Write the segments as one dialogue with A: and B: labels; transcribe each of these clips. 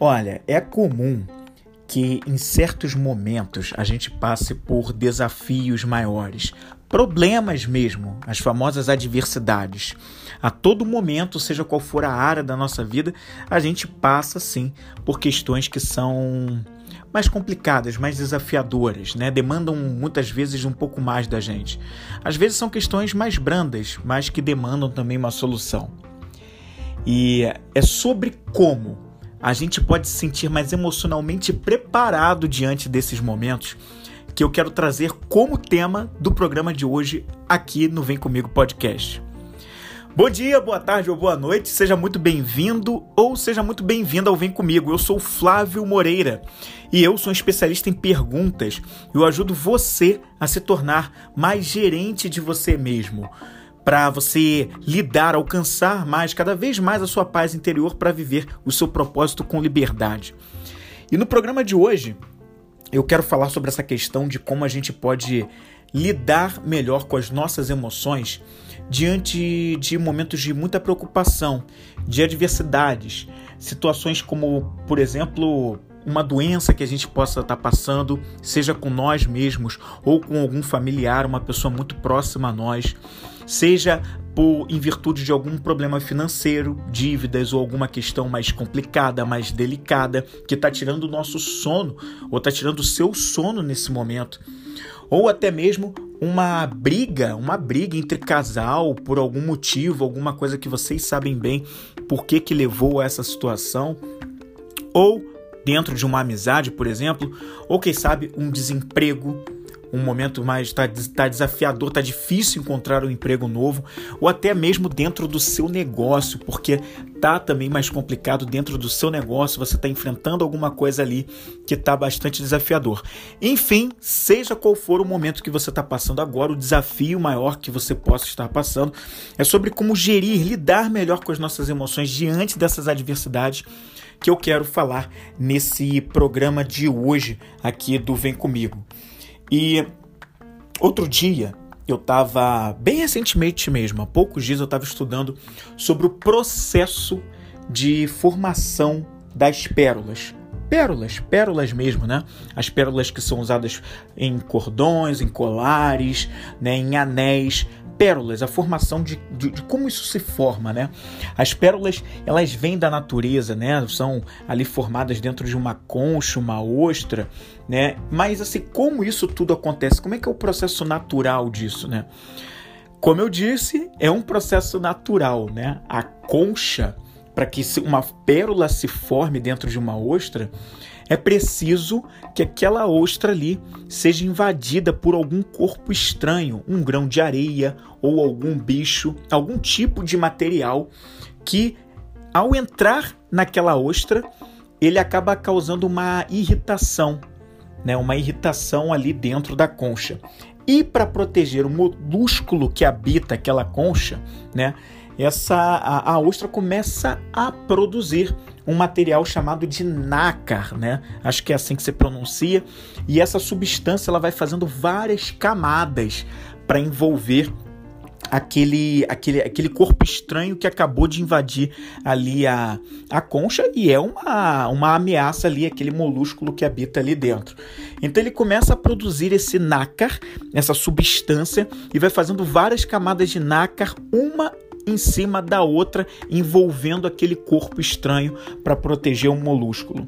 A: Olha, é comum que em certos momentos a gente passe por desafios maiores, problemas mesmo, as famosas adversidades. A todo momento, seja qual for a área da nossa vida, a gente passa sim por questões que são mais complicadas, mais desafiadoras, né? Demandam muitas vezes um pouco mais da gente. Às vezes são questões mais brandas, mas que demandam também uma solução. E é sobre como a gente pode se sentir mais emocionalmente preparado diante desses momentos que eu quero trazer como tema do programa de hoje aqui no Vem Comigo Podcast. Bom dia, boa tarde ou boa noite, seja muito bem-vindo ou seja muito bem-vinda ao Vem Comigo. Eu sou Flávio Moreira e eu sou um especialista em perguntas. Eu ajudo você a se tornar mais gerente de você mesmo para você lidar, alcançar mais, cada vez mais a sua paz interior para viver o seu propósito com liberdade. E no programa de hoje, eu quero falar sobre essa questão de como a gente pode lidar melhor com as nossas emoções diante de momentos de muita preocupação, de adversidades, situações como, por exemplo, uma doença que a gente possa estar passando, seja com nós mesmos ou com algum familiar, uma pessoa muito próxima a nós seja por em virtude de algum problema financeiro, dívidas ou alguma questão mais complicada, mais delicada, que está tirando o nosso sono ou está tirando o seu sono nesse momento, ou até mesmo uma briga, uma briga entre casal por algum motivo, alguma coisa que vocês sabem bem por que, que levou a essa situação, ou dentro de uma amizade, por exemplo, ou quem sabe um desemprego um momento mais tá, tá desafiador, tá difícil encontrar um emprego novo, ou até mesmo dentro do seu negócio, porque tá também mais complicado dentro do seu negócio, você está enfrentando alguma coisa ali que tá bastante desafiador. Enfim, seja qual for o momento que você está passando agora, o desafio maior que você possa estar passando é sobre como gerir, lidar melhor com as nossas emoções diante dessas adversidades que eu quero falar nesse programa de hoje aqui do Vem Comigo. E outro dia, eu estava, bem recentemente mesmo, há poucos dias, eu estava estudando sobre o processo de formação das pérolas. Pérolas, pérolas mesmo, né? As pérolas que são usadas em cordões, em colares, né? em anéis pérolas, a formação de, de, de, como isso se forma, né? As pérolas, elas vêm da natureza, né? São ali formadas dentro de uma concha, uma ostra, né? Mas assim, como isso tudo acontece? Como é que é o processo natural disso, né? Como eu disse, é um processo natural, né? A concha, para que uma pérola se forme dentro de uma ostra, é preciso que aquela ostra ali seja invadida por algum corpo estranho, um grão de areia ou algum bicho, algum tipo de material que, ao entrar naquela ostra, ele acaba causando uma irritação, né? uma irritação ali dentro da concha. E para proteger o molúsculo que habita aquela concha, né? essa a, a ostra começa a produzir um material chamado de nácar, né? Acho que é assim que se pronuncia. E essa substância ela vai fazendo várias camadas para envolver aquele, aquele, aquele corpo estranho que acabou de invadir ali a, a concha e é uma, uma ameaça ali, aquele molúsculo que habita ali dentro. Então ele começa a produzir esse nácar, essa substância, e vai fazendo várias camadas de nácar, uma em cima da outra, envolvendo aquele corpo estranho para proteger o molúsculo.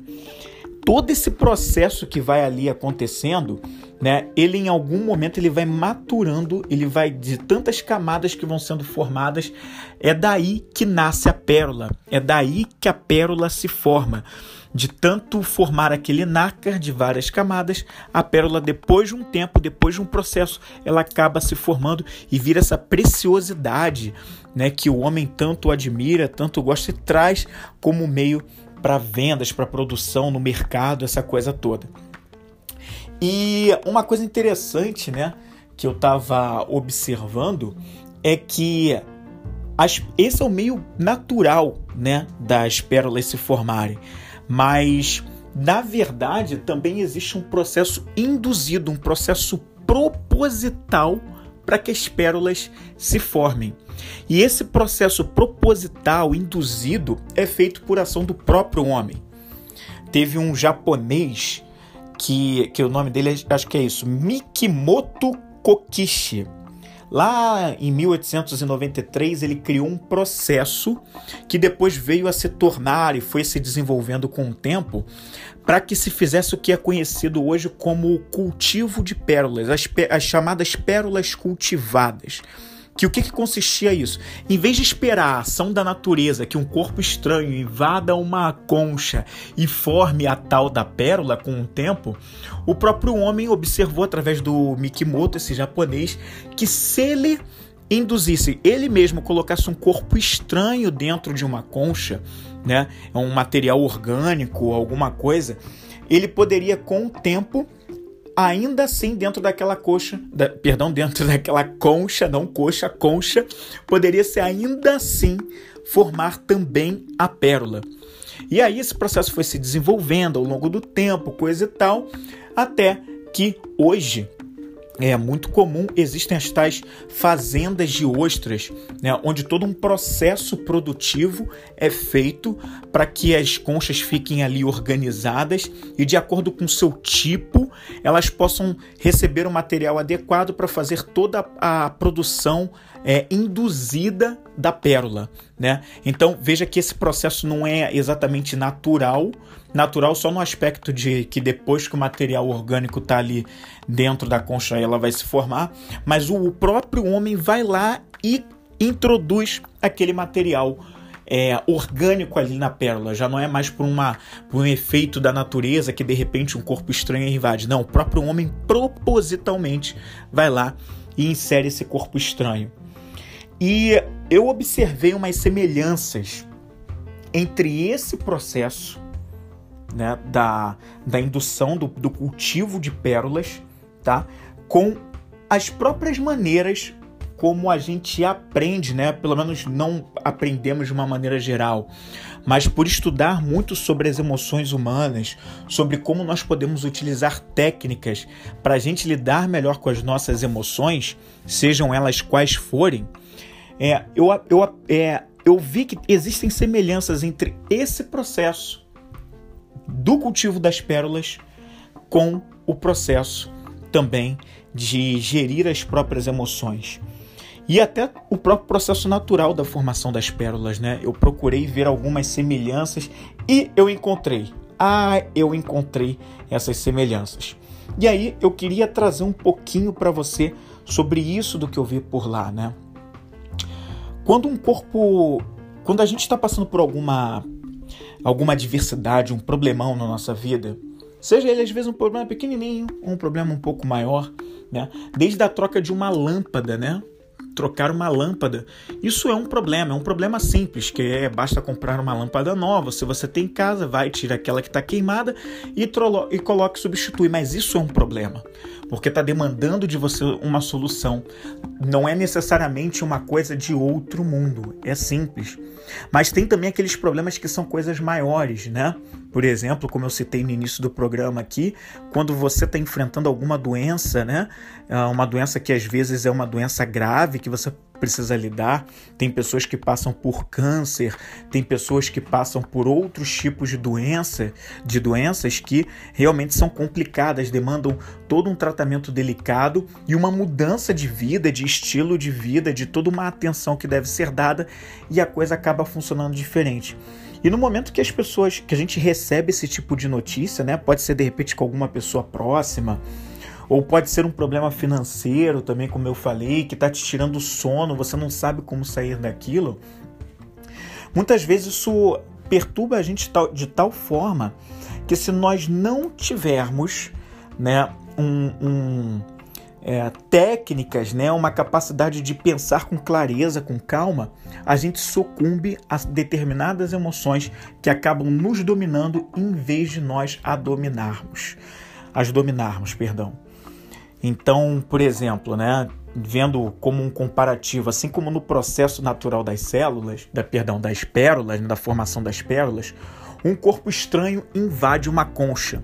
A: Todo esse processo que vai ali acontecendo, né, ele em algum momento ele vai maturando, ele vai de tantas camadas que vão sendo formadas, é daí que nasce a pérola, é daí que a pérola se forma de tanto formar aquele nácar de várias camadas, a pérola, depois de um tempo, depois de um processo, ela acaba se formando e vira essa preciosidade né, que o homem tanto admira, tanto gosta e traz como meio para vendas, para produção no mercado, essa coisa toda. E uma coisa interessante, né, que eu estava observando é que as, esse é o meio natural, né, das pérolas se formarem, mas na verdade também existe um processo induzido, um processo proposital para que as pérolas se formem. E esse processo proposital induzido é feito por ação do próprio homem. teve um japonês que, que o nome dele acho que é isso, Mikimoto Kokishi. Lá em 1893 ele criou um processo que depois veio a se tornar e foi se desenvolvendo com o tempo para que se fizesse o que é conhecido hoje como cultivo de pérolas, as, as chamadas pérolas cultivadas. Que o que, que consistia isso? Em vez de esperar a ação da natureza que um corpo estranho invada uma concha e forme a tal da pérola com o tempo, o próprio homem observou através do Mikimoto, esse japonês, que se ele induzisse, ele mesmo colocasse um corpo estranho dentro de uma concha, né, um material orgânico, alguma coisa, ele poderia com o tempo ainda assim dentro daquela coxa, da, perdão, dentro daquela concha, não coxa, concha, poderia ser ainda assim formar também a pérola. E aí esse processo foi se desenvolvendo ao longo do tempo, coisa e tal, até que hoje é muito comum, existem as tais fazendas de ostras, né, onde todo um processo produtivo é feito para que as conchas fiquem ali organizadas e, de acordo com seu tipo, elas possam receber o material adequado para fazer toda a produção é, induzida da pérola. Né? Então veja que esse processo não é exatamente natural, natural só no aspecto de que depois que o material orgânico está ali dentro da concha ela vai se formar, mas o próprio homem vai lá e introduz aquele material é, orgânico ali na pérola. Já não é mais por, uma, por um efeito da natureza que de repente um corpo estranho invade. Não, o próprio homem propositalmente vai lá e insere esse corpo estranho. E eu observei umas semelhanças entre esse processo né, da, da indução do, do cultivo de pérolas tá, com as próprias maneiras como a gente aprende, né? Pelo menos não aprendemos de uma maneira geral, mas por estudar muito sobre as emoções humanas, sobre como nós podemos utilizar técnicas para a gente lidar melhor com as nossas emoções, sejam elas quais forem, é, eu, eu, é, eu vi que existem semelhanças entre esse processo do cultivo das pérolas com o processo também de gerir as próprias emoções. E até o próprio processo natural da formação das pérolas, né? Eu procurei ver algumas semelhanças e eu encontrei. Ah, eu encontrei essas semelhanças. E aí eu queria trazer um pouquinho para você sobre isso do que eu vi por lá, né? Quando um corpo. Quando a gente está passando por alguma, alguma adversidade, um problemão na nossa vida, seja ele às vezes um problema pequenininho ou um problema um pouco maior, né? Desde a troca de uma lâmpada, né? Trocar uma lâmpada. Isso é um problema, é um problema simples, que é basta comprar uma lâmpada nova. Se você tem em casa, vai tira aquela que está queimada e, e coloque substitui. Mas isso é um problema porque está demandando de você uma solução. Não é necessariamente uma coisa de outro mundo, é simples. Mas tem também aqueles problemas que são coisas maiores, né? Por exemplo, como eu citei no início do programa aqui, quando você está enfrentando alguma doença, né? Ah, uma doença que às vezes é uma doença grave que você precisa lidar. Tem pessoas que passam por câncer, tem pessoas que passam por outros tipos de doença, de doenças que realmente são complicadas, demandam todo um tratamento delicado e uma mudança de vida, de estilo de vida, de toda uma atenção que deve ser dada e a coisa acaba funcionando diferente. E no momento que as pessoas, que a gente recebe esse tipo de notícia, né, pode ser de repente com alguma pessoa próxima, ou pode ser um problema financeiro também, como eu falei, que está te tirando o sono, você não sabe como sair daquilo. Muitas vezes isso perturba a gente de tal forma que se nós não tivermos né, um, um é, técnicas, né, uma capacidade de pensar com clareza, com calma, a gente sucumbe a determinadas emoções que acabam nos dominando em vez de nós a dominarmos, as dominarmos, perdão. Então, por exemplo, né, vendo como um comparativo, assim como no processo natural das células, da, perdão, das pérolas, né, da formação das pérolas, um corpo estranho invade uma concha.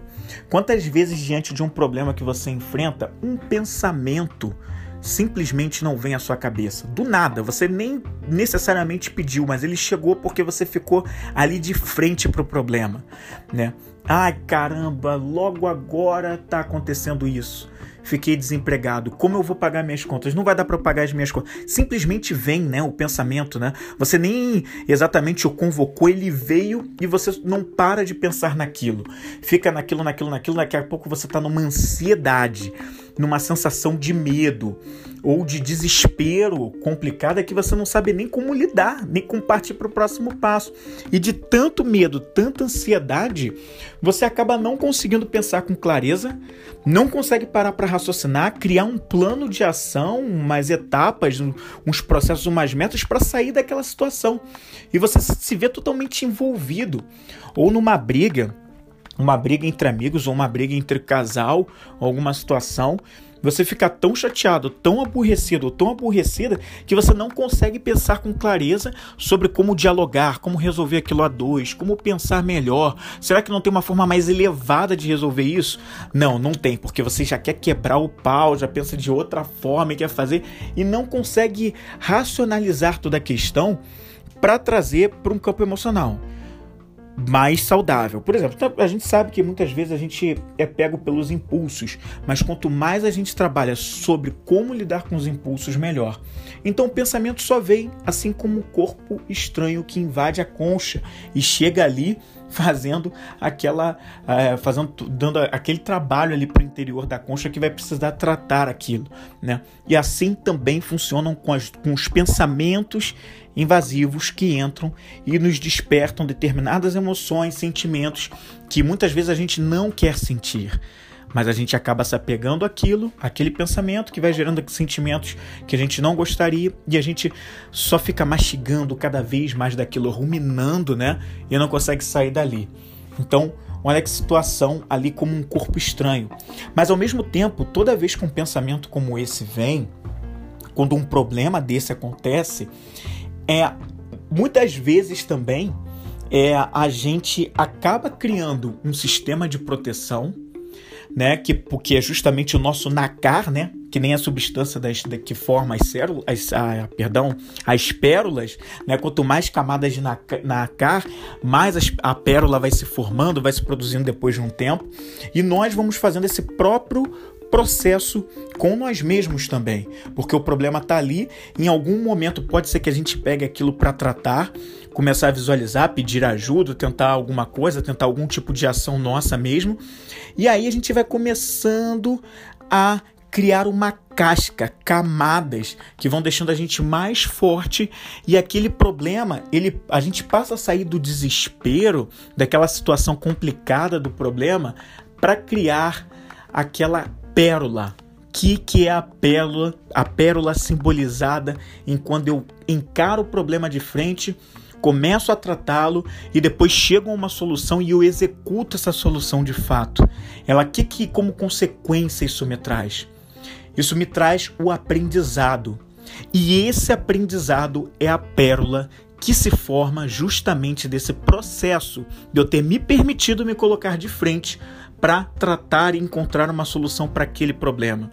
A: Quantas vezes diante de um problema que você enfrenta, um pensamento simplesmente não vem à sua cabeça. Do nada, você nem necessariamente pediu, mas ele chegou porque você ficou ali de frente para o problema, né? Ai caramba, logo agora tá acontecendo isso fiquei desempregado, como eu vou pagar minhas contas? Não vai dar para pagar as minhas contas. Simplesmente vem, né, o pensamento, né? Você nem exatamente o convocou, ele veio e você não para de pensar naquilo. Fica naquilo, naquilo, naquilo, daqui a pouco você tá numa ansiedade, numa sensação de medo ou de desespero complicada que você não sabe nem como lidar, nem como partir para o próximo passo. E de tanto medo, tanta ansiedade, você acaba não conseguindo pensar com clareza, não consegue parar para raciocinar, criar um plano de ação, umas etapas, uns processos, umas metas para sair daquela situação. E você se vê totalmente envolvido ou numa briga, uma briga entre amigos ou uma briga entre casal, alguma situação você fica tão chateado, tão aborrecido, tão aborrecida que você não consegue pensar com clareza sobre como dialogar, como resolver aquilo a dois, como pensar melhor. Será que não tem uma forma mais elevada de resolver isso? Não, não tem, porque você já quer quebrar o pau, já pensa de outra forma e quer fazer e não consegue racionalizar toda a questão para trazer para um campo emocional mais saudável. Por exemplo, tá, a gente sabe que muitas vezes a gente é pego pelos impulsos, mas quanto mais a gente trabalha sobre como lidar com os impulsos, melhor. Então o pensamento só vem assim como um corpo estranho que invade a concha e chega ali fazendo aquela é, fazendo dando aquele trabalho ali para o interior da concha que vai precisar tratar aquilo, né? E assim também funcionam com, as, com os pensamentos invasivos que entram e nos despertam determinadas emoções, sentimentos que muitas vezes a gente não quer sentir. Mas a gente acaba se apegando àquilo, aquele pensamento que vai gerando sentimentos que a gente não gostaria e a gente só fica mastigando cada vez mais daquilo, ruminando, né? E não consegue sair dali. Então, olha que situação ali como um corpo estranho. Mas ao mesmo tempo, toda vez que um pensamento como esse vem, quando um problema desse acontece, é muitas vezes também é, a gente acaba criando um sistema de proteção, né, que porque é justamente o nosso nacar, né, que nem a substância das, da, que forma as células, perdão, as pérolas, né, quanto mais camadas de nacar, mais as, a pérola vai se formando, vai se produzindo depois de um tempo, e nós vamos fazendo esse próprio processo com nós mesmos também, porque o problema está ali. Em algum momento pode ser que a gente pegue aquilo para tratar, começar a visualizar, pedir ajuda, tentar alguma coisa, tentar algum tipo de ação nossa mesmo, e aí a gente vai começando a criar uma casca, camadas que vão deixando a gente mais forte e aquele problema, ele a gente passa a sair do desespero, daquela situação complicada do problema para criar aquela pérola. Que que é a pérola? A pérola simbolizada em quando eu encaro o problema de frente, começo a tratá-lo e depois chego a uma solução e eu executo essa solução de fato. Ela que que como consequência isso me traz? Isso me traz o aprendizado. E esse aprendizado é a pérola que se forma justamente desse processo de eu ter me permitido me colocar de frente para tratar e encontrar uma solução para aquele problema.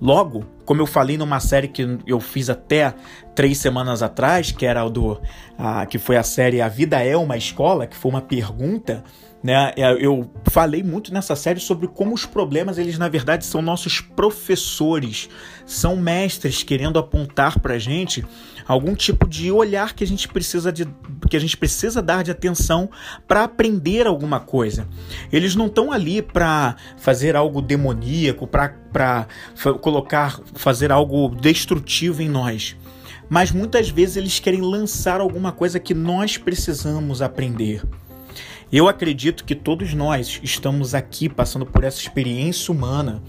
A: Logo, como eu falei numa série que eu fiz até três semanas atrás, que era do, a, que foi a série A Vida é uma Escola, que foi uma pergunta né? É, eu falei muito nessa série sobre como os problemas, eles na verdade são nossos professores, são mestres querendo apontar para gente algum tipo de olhar que a gente precisa de que a gente precisa dar de atenção para aprender alguma coisa. Eles não estão ali para fazer algo demoníaco, para colocar, fazer algo destrutivo em nós. Mas muitas vezes eles querem lançar alguma coisa que nós precisamos aprender. Eu acredito que todos nós estamos aqui passando por essa experiência humana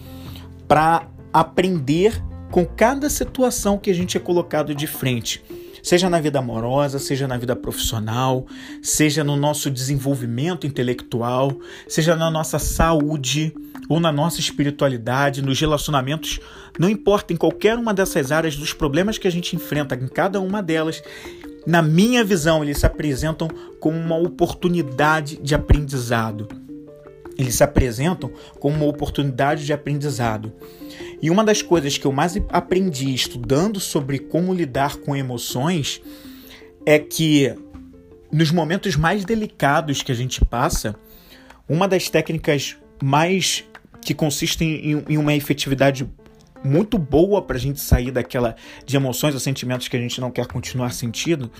A: para aprender com cada situação que a gente é colocado de frente. Seja na vida amorosa, seja na vida profissional, seja no nosso desenvolvimento intelectual, seja na nossa saúde ou na nossa espiritualidade, nos relacionamentos, não importa em qualquer uma dessas áreas dos problemas que a gente enfrenta em cada uma delas, na minha visão, eles se apresentam como uma oportunidade de aprendizado. Eles se apresentam como uma oportunidade de aprendizado. E uma das coisas que eu mais aprendi estudando sobre como lidar com emoções é que nos momentos mais delicados que a gente passa, uma das técnicas mais que consistem em, em uma efetividade muito boa para a gente sair daquela de emoções ou sentimentos que a gente não quer continuar sentindo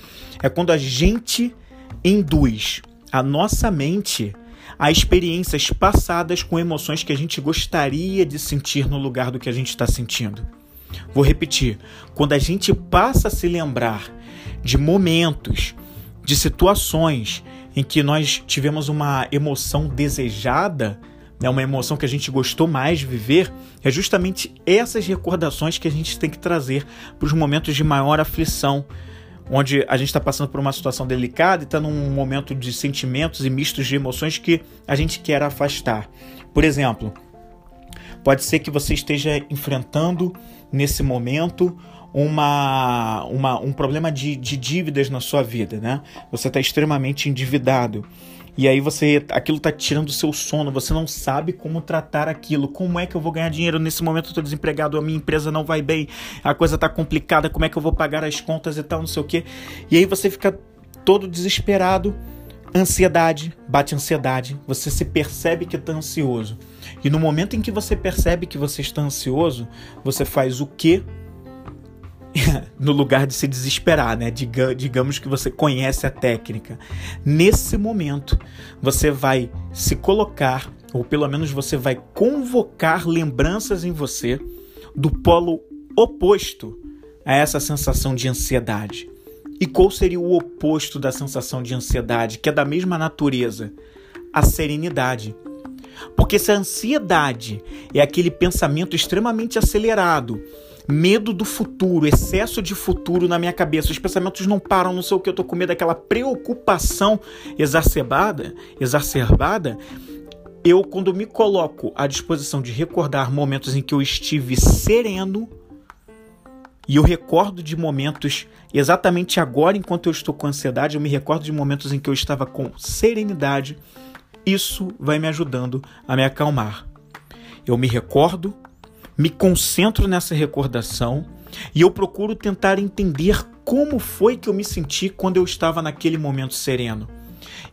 A: é quando a gente induz a nossa mente a experiências passadas com emoções que a gente gostaria de sentir no lugar do que a gente está sentindo. Vou repetir: quando a gente passa a se lembrar de momentos, de situações em que nós tivemos uma emoção desejada, né, uma emoção que a gente gostou mais de viver, é justamente essas recordações que a gente tem que trazer para os momentos de maior aflição, onde a gente está passando por uma situação delicada e está num momento de sentimentos e mistos de emoções que a gente quer afastar. Por exemplo, pode ser que você esteja enfrentando nesse momento uma, uma, um problema de, de dívidas na sua vida, né? Você está extremamente endividado. E aí você, aquilo está tirando o seu sono, você não sabe como tratar aquilo. Como é que eu vou ganhar dinheiro nesse momento? Eu tô desempregado, a minha empresa não vai bem, a coisa está complicada, como é que eu vou pagar as contas e tal, não sei o quê. E aí você fica todo desesperado, ansiedade, bate ansiedade, você se percebe que está ansioso. E no momento em que você percebe que você está ansioso, você faz o que no lugar de se desesperar, né? Diga, digamos que você conhece a técnica. Nesse momento, você vai se colocar, ou pelo menos você vai convocar lembranças em você do polo oposto a essa sensação de ansiedade. E qual seria o oposto da sensação de ansiedade, que é da mesma natureza? A serenidade. Porque se a ansiedade é aquele pensamento extremamente acelerado, medo do futuro, excesso de futuro na minha cabeça. Os pensamentos não param, não sei o que eu tô com medo, aquela preocupação exacerbada, exacerbada. Eu, quando me coloco à disposição de recordar momentos em que eu estive sereno, e eu recordo de momentos exatamente agora, enquanto eu estou com ansiedade, eu me recordo de momentos em que eu estava com serenidade. Isso vai me ajudando a me acalmar. Eu me recordo me concentro nessa recordação e eu procuro tentar entender como foi que eu me senti quando eu estava naquele momento sereno.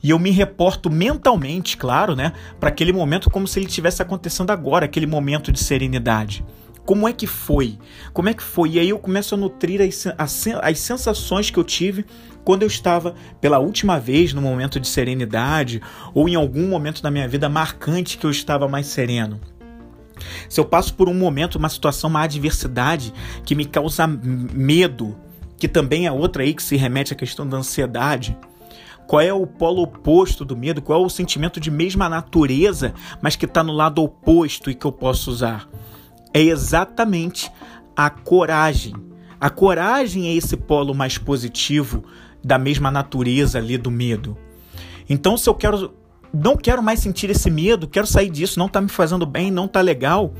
A: E eu me reporto mentalmente, claro, né, para aquele momento como se ele tivesse acontecendo agora, aquele momento de serenidade. Como é que foi? Como é que foi? E aí eu começo a nutrir as, as sensações que eu tive quando eu estava pela última vez no momento de serenidade ou em algum momento da minha vida marcante que eu estava mais sereno. Se eu passo por um momento, uma situação, uma adversidade que me causa medo, que também é outra aí que se remete à questão da ansiedade. Qual é o polo oposto do medo? Qual é o sentimento de mesma natureza, mas que está no lado oposto e que eu posso usar? É exatamente a coragem. A coragem é esse polo mais positivo da mesma natureza ali do medo. Então, se eu quero não quero mais sentir esse medo, quero sair disso, não está me fazendo bem, não está legal.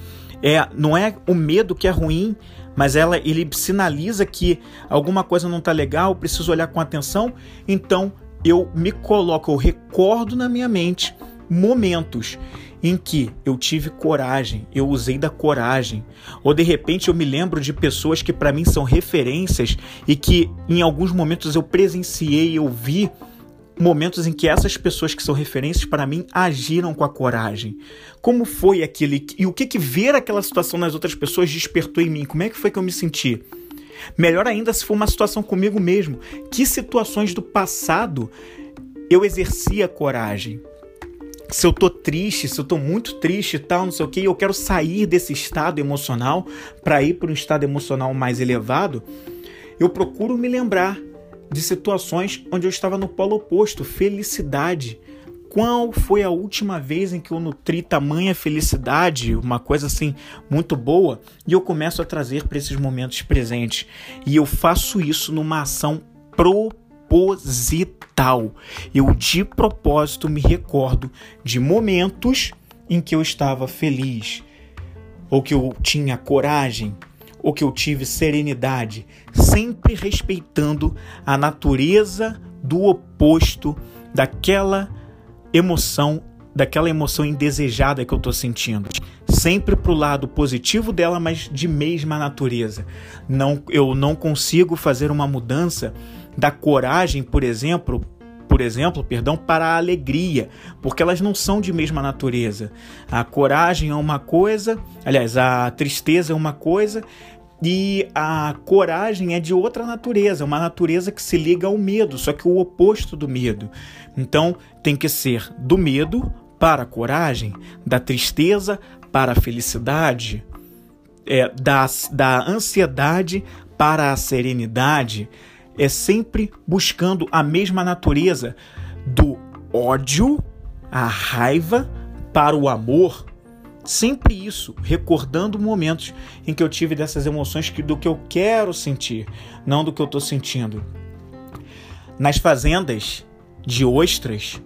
A: É, não é o medo que é ruim, mas ela ele sinaliza que alguma coisa não está legal, preciso olhar com atenção. Então eu me coloco, eu recordo na minha mente momentos em que eu tive coragem, eu usei da coragem, ou de repente eu me lembro de pessoas que para mim são referências e que em alguns momentos eu presenciei, eu vi momentos em que essas pessoas que são referências para mim agiram com a coragem. Como foi aquele e o que que ver aquela situação nas outras pessoas despertou em mim? Como é que foi que eu me senti? Melhor ainda se for uma situação comigo mesmo. Que situações do passado eu exercia coragem? Se eu tô triste, se eu tô muito triste e tal, não sei o que, eu quero sair desse estado emocional para ir para um estado emocional mais elevado, eu procuro me lembrar de situações onde eu estava no polo oposto, felicidade. Qual foi a última vez em que eu nutri tamanha felicidade, uma coisa assim muito boa, e eu começo a trazer para esses momentos presentes. E eu faço isso numa ação proposital. Eu de propósito me recordo de momentos em que eu estava feliz, ou que eu tinha coragem, ou que eu tive serenidade, sempre respeitando a natureza do oposto daquela emoção, daquela emoção indesejada que eu estou sentindo. Sempre para o lado positivo dela, mas de mesma natureza. Não, eu não consigo fazer uma mudança da coragem, por exemplo, por exemplo, perdão, para a alegria, porque elas não são de mesma natureza. A coragem é uma coisa, aliás, a tristeza é uma coisa, e a coragem é de outra natureza, uma natureza que se liga ao medo, só que o oposto do medo. Então, tem que ser do medo para a coragem, da tristeza para a felicidade, é, da, da ansiedade para a serenidade, é sempre buscando a mesma natureza do ódio, a raiva para o amor. Sempre isso, recordando momentos em que eu tive dessas emoções que, do que eu quero sentir, não do que eu estou sentindo. Nas fazendas de ostras,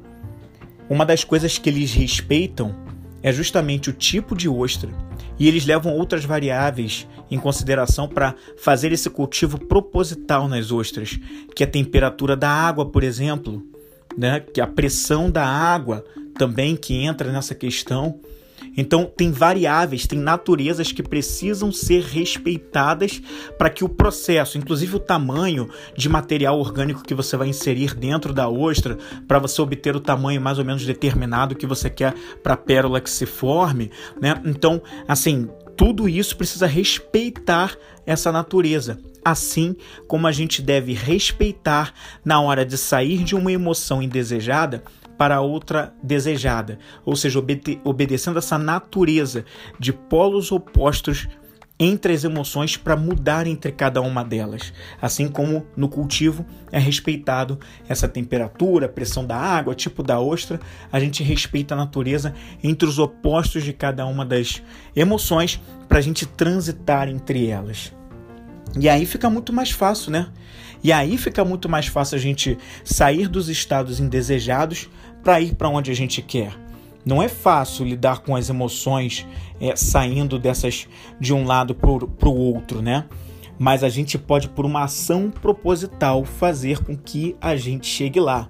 A: uma das coisas que eles respeitam é justamente o tipo de ostra e eles levam outras variáveis em consideração para fazer esse cultivo proposital nas ostras, que é a temperatura da água, por exemplo, né? que a pressão da água também que entra nessa questão. Então, tem variáveis, tem naturezas que precisam ser respeitadas para que o processo, inclusive o tamanho de material orgânico que você vai inserir dentro da ostra, para você obter o tamanho mais ou menos determinado que você quer para a pérola que se forme, né? Então, assim, tudo isso precisa respeitar essa natureza, assim como a gente deve respeitar na hora de sair de uma emoção indesejada para outra desejada, ou seja, obede obedecendo essa natureza de polos opostos entre as emoções para mudar entre cada uma delas. Assim como no cultivo é respeitado essa temperatura, pressão da água, tipo da ostra, a gente respeita a natureza entre os opostos de cada uma das emoções para a gente transitar entre elas. E aí fica muito mais fácil, né? E aí fica muito mais fácil a gente sair dos estados indesejados para ir para onde a gente quer. Não é fácil lidar com as emoções é, saindo dessas de um lado para o outro, né? Mas a gente pode, por uma ação proposital, fazer com que a gente chegue lá,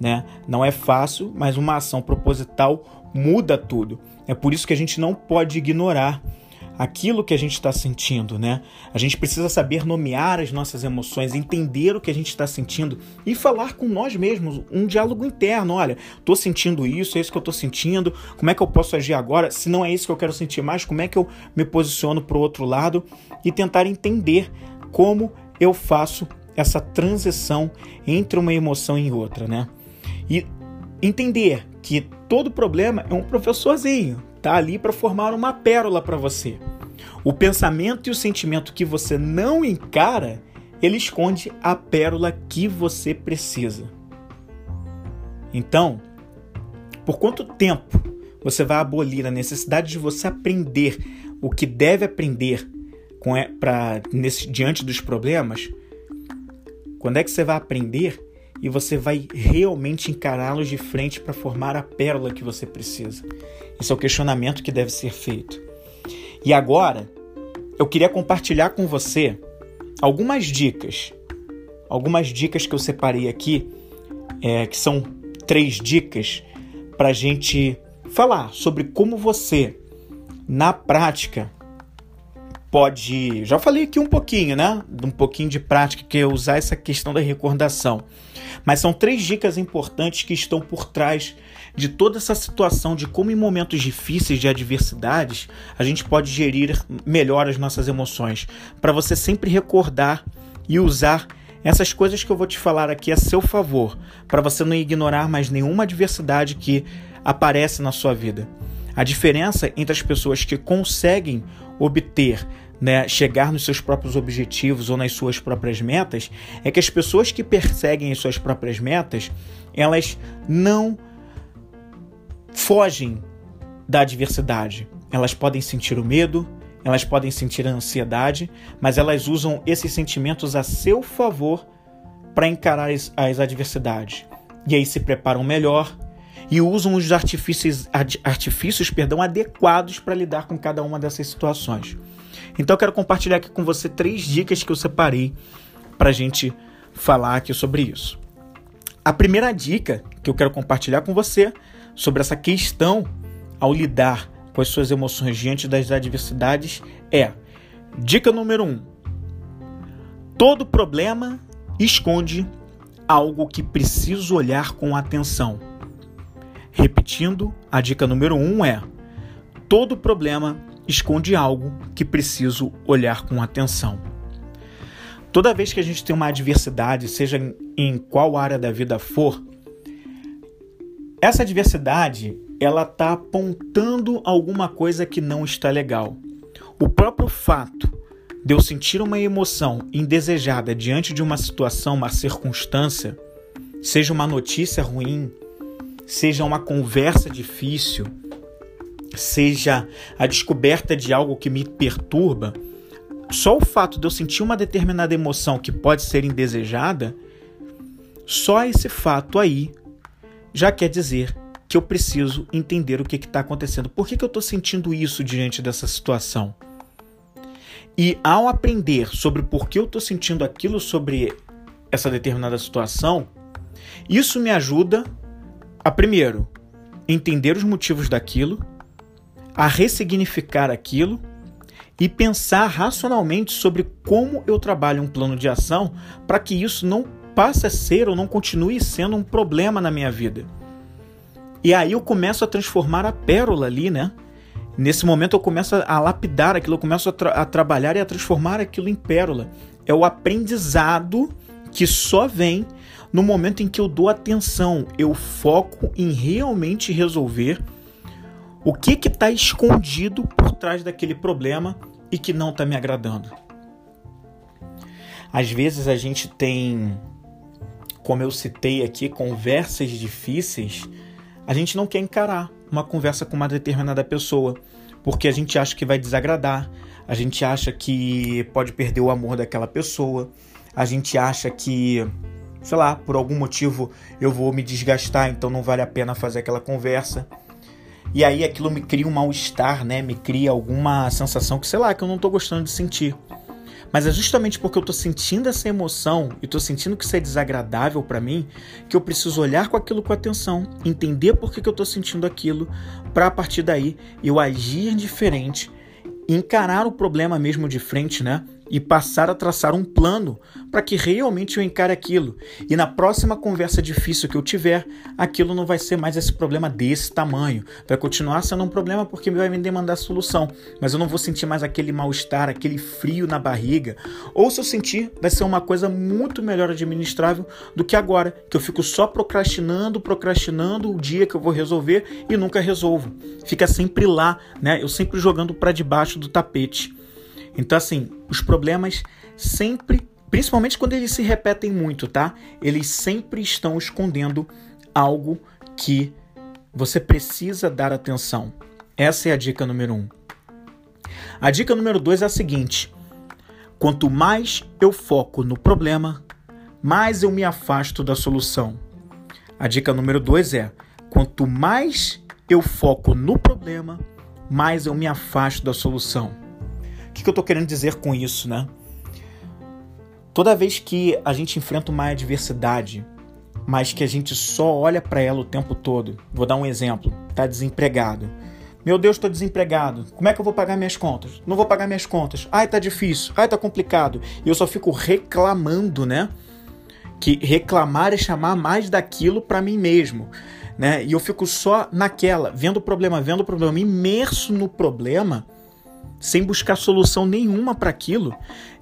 A: né? Não é fácil, mas uma ação proposital muda tudo. É por isso que a gente não pode ignorar aquilo que a gente está sentindo, né? A gente precisa saber nomear as nossas emoções, entender o que a gente está sentindo e falar com nós mesmos, um diálogo interno. Olha, estou sentindo isso, é isso que eu estou sentindo, como é que eu posso agir agora? Se não é isso que eu quero sentir mais, como é que eu me posiciono para o outro lado? E tentar entender como eu faço essa transição entre uma emoção e outra, né? E entender que todo problema é um professorzinho, tá ali para formar uma pérola para você. O pensamento e o sentimento que você não encara, ele esconde a pérola que você precisa. Então, por quanto tempo você vai abolir a necessidade de você aprender o que deve aprender com pra, nesse, diante dos problemas? Quando é que você vai aprender e você vai realmente encará-los de frente para formar a pérola que você precisa. Esse é o questionamento que deve ser feito. E agora, eu queria compartilhar com você algumas dicas. Algumas dicas que eu separei aqui, é, que são três dicas para a gente falar sobre como você, na prática, pode. Já falei aqui um pouquinho, né? Um pouquinho de prática, que é usar essa questão da recordação. Mas são três dicas importantes que estão por trás de toda essa situação de como em momentos difíceis de adversidades a gente pode gerir melhor as nossas emoções, para você sempre recordar e usar essas coisas que eu vou te falar aqui a seu favor, para você não ignorar mais nenhuma adversidade que aparece na sua vida. A diferença entre as pessoas que conseguem obter, né, chegar nos seus próprios objetivos ou nas suas próprias metas, é que as pessoas que perseguem as suas próprias metas, elas não fogem da adversidade. Elas podem sentir o medo, elas podem sentir a ansiedade, mas elas usam esses sentimentos a seu favor para encarar as, adversidades. E aí se preparam melhor, e usam os artifícios, artifícios perdão, adequados para lidar com cada uma dessas situações. Então eu quero compartilhar aqui com você três dicas que eu separei para a gente falar aqui sobre isso. A primeira dica que eu quero compartilhar com você sobre essa questão ao lidar com as suas emoções diante das adversidades é: dica número um, todo problema esconde algo que preciso olhar com atenção. Repetindo, a dica número um é: todo problema esconde algo que preciso olhar com atenção. Toda vez que a gente tem uma adversidade, seja em qual área da vida for, essa adversidade ela está apontando alguma coisa que não está legal. O próprio fato de eu sentir uma emoção indesejada diante de uma situação, uma circunstância, seja uma notícia ruim, seja uma conversa difícil, seja a descoberta de algo que me perturba, só o fato de eu sentir uma determinada emoção que pode ser indesejada, só esse fato aí já quer dizer que eu preciso entender o que está acontecendo. Por que, que eu estou sentindo isso diante dessa situação? E ao aprender sobre por que eu estou sentindo aquilo sobre essa determinada situação, isso me ajuda a, primeiro, entender os motivos daquilo, a ressignificar aquilo e pensar racionalmente sobre como eu trabalho um plano de ação para que isso não passe a ser ou não continue sendo um problema na minha vida. E aí eu começo a transformar a pérola ali, né? Nesse momento eu começo a lapidar aquilo, eu começo a, tra a trabalhar e a transformar aquilo em pérola. É o aprendizado que só vem no momento em que eu dou atenção, eu foco em realmente resolver o que está escondido por trás daquele problema e que não está me agradando. Às vezes a gente tem, como eu citei aqui, conversas difíceis, a gente não quer encarar uma conversa com uma determinada pessoa, porque a gente acha que vai desagradar, a gente acha que pode perder o amor daquela pessoa, a gente acha que, sei lá, por algum motivo eu vou me desgastar, então não vale a pena fazer aquela conversa. E aí aquilo me cria um mal-estar, né? Me cria alguma sensação que, sei lá, que eu não tô gostando de sentir. Mas é justamente porque eu tô sentindo essa emoção e tô sentindo que isso é desagradável para mim que eu preciso olhar com aquilo com atenção, entender por que, que eu tô sentindo aquilo, para a partir daí eu agir diferente, encarar o problema mesmo de frente, né? E passar a traçar um plano para que realmente eu encare aquilo. E na próxima conversa difícil que eu tiver, aquilo não vai ser mais esse problema desse tamanho. Vai continuar sendo um problema porque vai me demandar solução, mas eu não vou sentir mais aquele mal-estar, aquele frio na barriga. Ou se eu sentir, vai ser uma coisa muito melhor administrável do que agora, que eu fico só procrastinando, procrastinando o dia que eu vou resolver e nunca resolvo. Fica sempre lá, né? Eu sempre jogando para debaixo do tapete. Então, assim, os problemas sempre, principalmente quando eles se repetem muito, tá? Eles sempre estão escondendo algo que você precisa dar atenção. Essa é a dica número um. A dica número dois é a seguinte: quanto mais eu foco no problema, mais eu me afasto da solução. A dica número dois é: quanto mais eu foco no problema, mais eu me afasto da solução que, que eu estou querendo dizer com isso, né? Toda vez que a gente enfrenta uma adversidade, mas que a gente só olha para ela o tempo todo, vou dar um exemplo: tá desempregado. Meu Deus, estou desempregado. Como é que eu vou pagar minhas contas? Não vou pagar minhas contas. Ai, tá difícil. Ai, tá complicado. E eu só fico reclamando, né? Que reclamar é chamar mais daquilo para mim mesmo, né? E eu fico só naquela, vendo o problema, vendo o problema, imerso no problema sem buscar solução nenhuma para aquilo,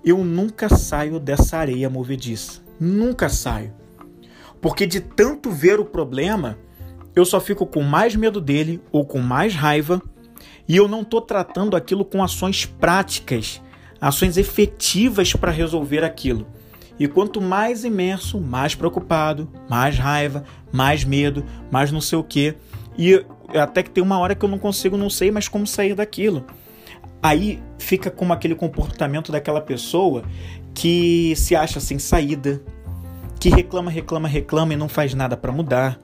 A: eu nunca saio dessa areia movediça. Nunca saio. Porque de tanto ver o problema, eu só fico com mais medo dele ou com mais raiva e eu não estou tratando aquilo com ações práticas, ações efetivas para resolver aquilo. E quanto mais imerso, mais preocupado, mais raiva, mais medo, mais não sei o que. E até que tem uma hora que eu não consigo, não sei mais como sair daquilo. Aí fica como aquele comportamento daquela pessoa que se acha sem saída, que reclama, reclama, reclama e não faz nada para mudar,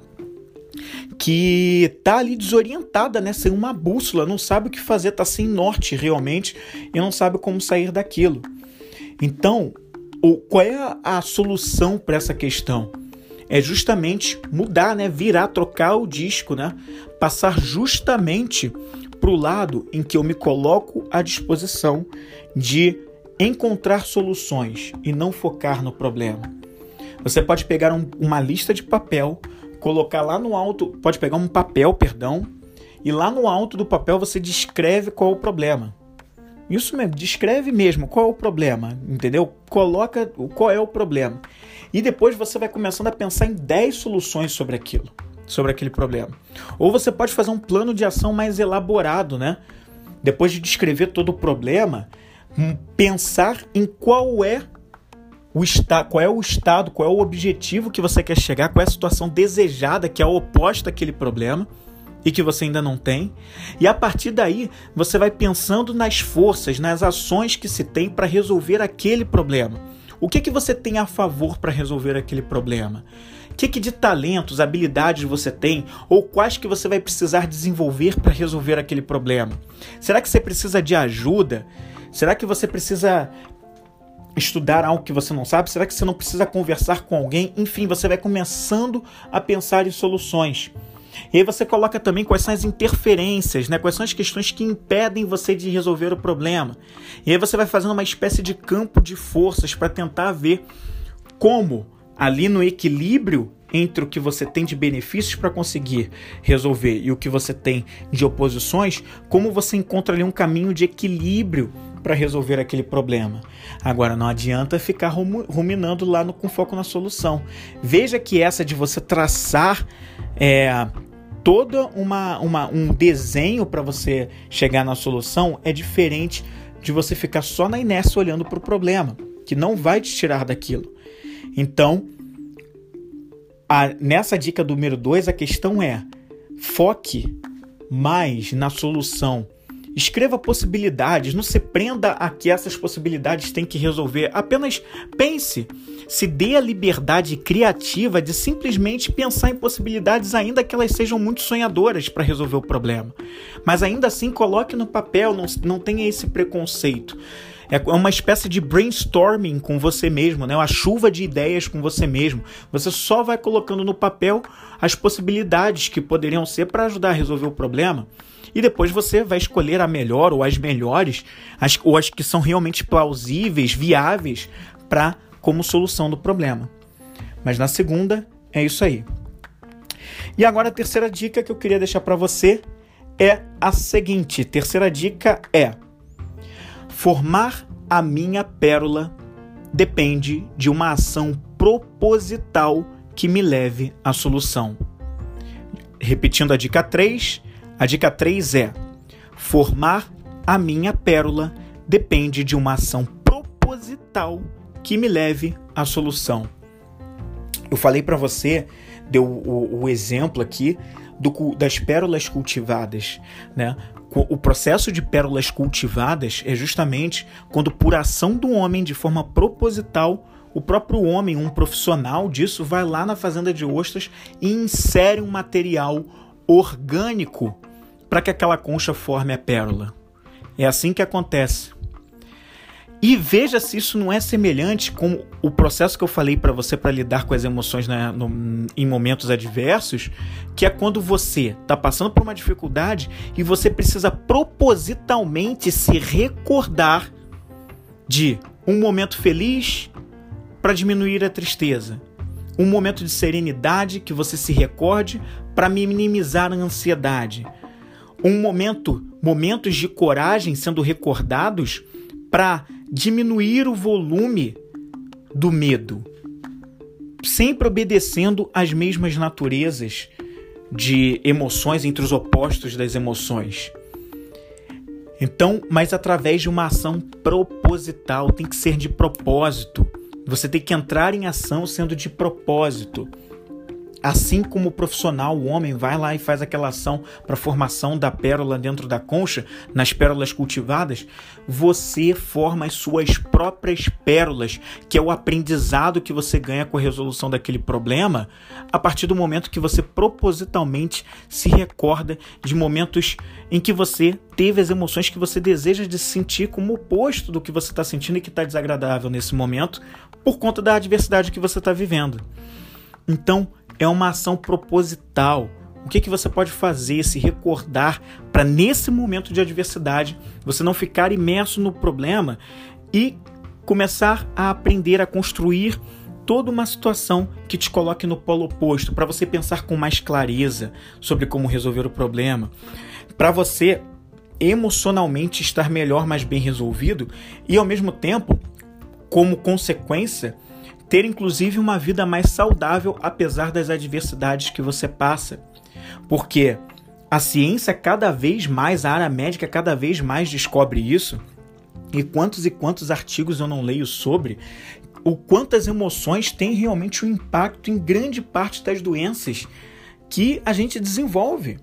A: que tá ali desorientada, né, sem uma bússola, não sabe o que fazer, tá sem norte realmente e não sabe como sair daquilo. Então, o, qual é a, a solução para essa questão? É justamente mudar, né, virar, trocar o disco, né, passar justamente para o lado em que eu me coloco à disposição de encontrar soluções e não focar no problema. Você pode pegar um, uma lista de papel, colocar lá no alto, pode pegar um papel, perdão, e lá no alto do papel você descreve qual é o problema. Isso mesmo, descreve mesmo qual é o problema, entendeu? Coloca qual é o problema. E depois você vai começando a pensar em 10 soluções sobre aquilo, sobre aquele problema. Ou você pode fazer um plano de ação mais elaborado, né? Depois de descrever todo o problema, hum, pensar em qual é o está, qual é o estado, qual é o objetivo que você quer chegar, qual é a situação desejada que é oposta àquele problema e que você ainda não tem. E a partir daí, você vai pensando nas forças, nas ações que se tem para resolver aquele problema. O que que você tem a favor para resolver aquele problema? Que, que de talentos, habilidades você tem ou quais que você vai precisar desenvolver para resolver aquele problema? Será que você precisa de ajuda? Será que você precisa estudar algo que você não sabe? Será que você não precisa conversar com alguém? Enfim, você vai começando a pensar em soluções. E aí você coloca também quais são as interferências, né? quais são as questões que impedem você de resolver o problema. E aí você vai fazendo uma espécie de campo de forças para tentar ver como ali no equilíbrio entre o que você tem de benefícios para conseguir resolver e o que você tem de oposições, como você encontra ali um caminho de equilíbrio para resolver aquele problema. Agora não adianta ficar ruminando lá no, com foco na solução. Veja que essa de você traçar é, toda uma, uma um desenho para você chegar na solução é diferente de você ficar só na inércia olhando para o problema, que não vai te tirar daquilo. Então, a, nessa dica número 2, a questão é: foque mais na solução Escreva possibilidades, não se prenda a que essas possibilidades têm que resolver. Apenas pense, se dê a liberdade criativa de simplesmente pensar em possibilidades, ainda que elas sejam muito sonhadoras para resolver o problema. Mas ainda assim, coloque no papel, não, não tenha esse preconceito. É uma espécie de brainstorming com você mesmo, né? uma chuva de ideias com você mesmo. Você só vai colocando no papel as possibilidades que poderiam ser para ajudar a resolver o problema e depois você vai escolher a melhor ou as melhores, as, ou as que são realmente plausíveis, viáveis para como solução do problema. Mas na segunda é isso aí. E agora a terceira dica que eu queria deixar para você é a seguinte: terceira dica é formar a minha pérola depende de uma ação proposital que me leve à solução. Repetindo a dica 3, a dica 3 é: formar a minha pérola depende de uma ação proposital que me leve à solução. Eu falei para você, deu o, o, exemplo aqui do, das pérolas cultivadas, né? O processo de pérolas cultivadas é justamente quando, por ação do homem, de forma proposital, o próprio homem, um profissional disso, vai lá na fazenda de ostras e insere um material orgânico para que aquela concha forme a pérola. É assim que acontece. E veja se isso não é semelhante com o processo que eu falei para você para lidar com as emoções né, no, em momentos adversos, que é quando você está passando por uma dificuldade e você precisa propositalmente se recordar de um momento feliz para diminuir a tristeza, um momento de serenidade que você se recorde para minimizar a ansiedade. Um momento, momentos de coragem sendo recordados para diminuir o volume do medo, sempre obedecendo às mesmas naturezas de emoções entre os opostos das emoções. Então, mas através de uma ação proposital, tem que ser de propósito. Você tem que entrar em ação sendo de propósito. Assim como o profissional, o homem, vai lá e faz aquela ação para formação da pérola dentro da concha, nas pérolas cultivadas, você forma as suas próprias pérolas, que é o aprendizado que você ganha com a resolução daquele problema, a partir do momento que você propositalmente se recorda de momentos em que você teve as emoções que você deseja de sentir como oposto do que você está sentindo e que está desagradável nesse momento, por conta da adversidade que você está vivendo. Então, é uma ação proposital. O que, que você pode fazer, se recordar para nesse momento de adversidade você não ficar imerso no problema e começar a aprender a construir toda uma situação que te coloque no polo oposto, para você pensar com mais clareza sobre como resolver o problema, para você emocionalmente estar melhor, mais bem resolvido e ao mesmo tempo, como consequência, ter inclusive uma vida mais saudável apesar das adversidades que você passa. Porque a ciência cada vez mais, a área médica cada vez mais descobre isso. E quantos e quantos artigos eu não leio sobre o quantas emoções têm realmente um impacto em grande parte das doenças que a gente desenvolve.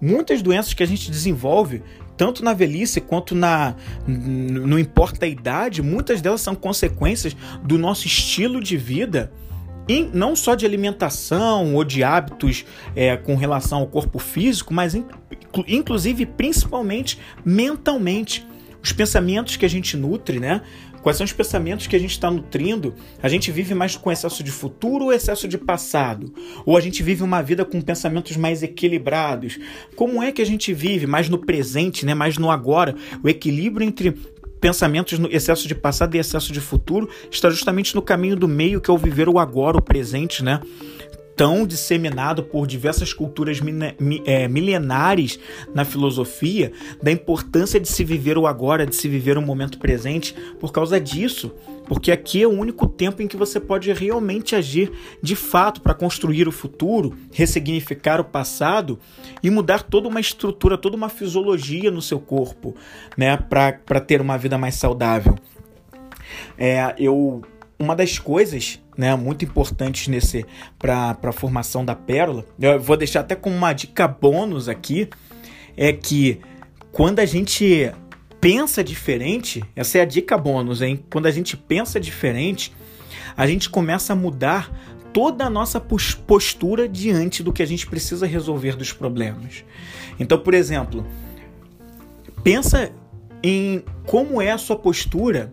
A: Muitas doenças que a gente desenvolve, tanto na velhice quanto na não importa a idade, muitas delas são consequências do nosso estilo de vida, e não só de alimentação ou de hábitos é, com relação ao corpo físico, mas inclusive principalmente mentalmente. Os pensamentos que a gente nutre, né? Quais são os pensamentos que a gente está nutrindo? A gente vive mais com excesso de futuro ou excesso de passado? Ou a gente vive uma vida com pensamentos mais equilibrados? Como é que a gente vive mais no presente, né? mais no agora? O equilíbrio entre pensamentos no excesso de passado e excesso de futuro está justamente no caminho do meio que é o viver o agora, o presente, né? Tão disseminado por diversas culturas é, milenares na filosofia, da importância de se viver o agora, de se viver o momento presente, por causa disso. Porque aqui é o único tempo em que você pode realmente agir de fato para construir o futuro, ressignificar o passado e mudar toda uma estrutura, toda uma fisiologia no seu corpo, né, para ter uma vida mais saudável. É, eu uma das coisas né, muito importantes nesse para a formação da pérola, eu vou deixar até como uma dica bônus aqui, é que quando a gente pensa diferente, essa é a dica bônus, hein? Quando a gente pensa diferente, a gente começa a mudar toda a nossa postura diante do que a gente precisa resolver dos problemas. Então, por exemplo, pensa em como é a sua postura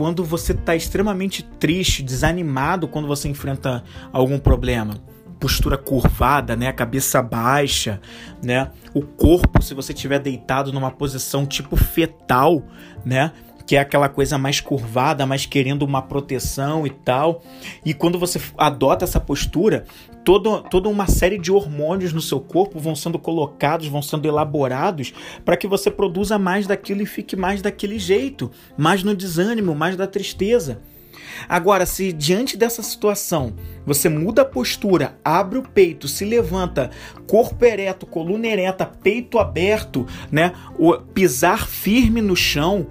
A: quando você está extremamente triste, desanimado quando você enfrenta algum problema. Postura curvada, né? Cabeça baixa, né? O corpo, se você estiver deitado numa posição tipo fetal, né? Que é aquela coisa mais curvada, mais querendo uma proteção e tal. E quando você adota essa postura, toda, toda uma série de hormônios no seu corpo vão sendo colocados, vão sendo elaborados para que você produza mais daquilo e fique mais daquele jeito, mais no desânimo, mais da tristeza. Agora, se diante dessa situação você muda a postura, abre o peito, se levanta, corpo ereto, coluna ereta, peito aberto, né? O pisar firme no chão,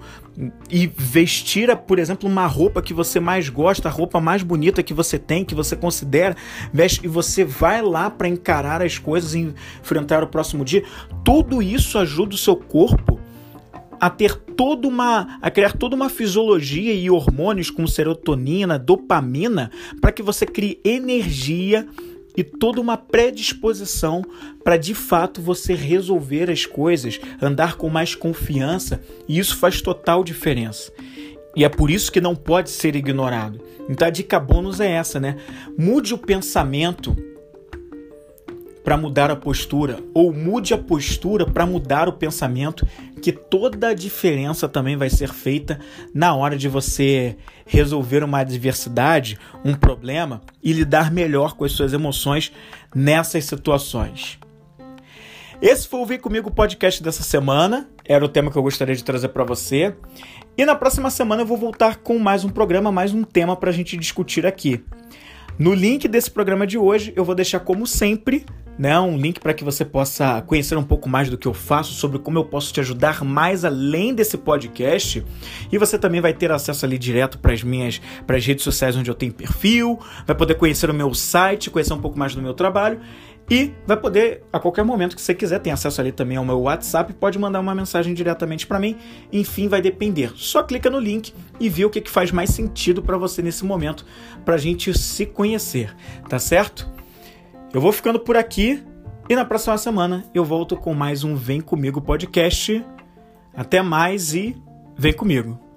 A: e vestir, por exemplo, uma roupa que você mais gosta, a roupa mais bonita que você tem, que você considera, veste e você vai lá para encarar as coisas e enfrentar o próximo dia. Tudo isso ajuda o seu corpo a ter toda uma a criar toda uma fisiologia e hormônios como serotonina, dopamina, para que você crie energia e toda uma predisposição para de fato você resolver as coisas, andar com mais confiança, e isso faz total diferença. E é por isso que não pode ser ignorado. Então a dica bônus é essa, né? Mude o pensamento para mudar a postura, ou mude a postura para mudar o pensamento, que toda a diferença também vai ser feita na hora de você resolver uma adversidade, um problema e lidar melhor com as suas emoções nessas situações. Esse foi o Vem Comigo podcast dessa semana. Era o tema que eu gostaria de trazer para você. E na próxima semana eu vou voltar com mais um programa, mais um tema para a gente discutir aqui. No link desse programa de hoje, eu vou deixar, como sempre, né, um link para que você possa conhecer um pouco mais do que eu faço, sobre como eu posso te ajudar mais além desse podcast. E você também vai ter acesso ali direto para as minhas para as redes sociais onde eu tenho perfil, vai poder conhecer o meu site, conhecer um pouco mais do meu trabalho e vai poder, a qualquer momento que você quiser, tem acesso ali também ao meu WhatsApp, pode mandar uma mensagem diretamente para mim. Enfim, vai depender. Só clica no link e vê o que, que faz mais sentido para você nesse momento, para a gente se conhecer, tá certo? Eu vou ficando por aqui e na próxima semana eu volto com mais um Vem Comigo podcast. Até mais e vem comigo!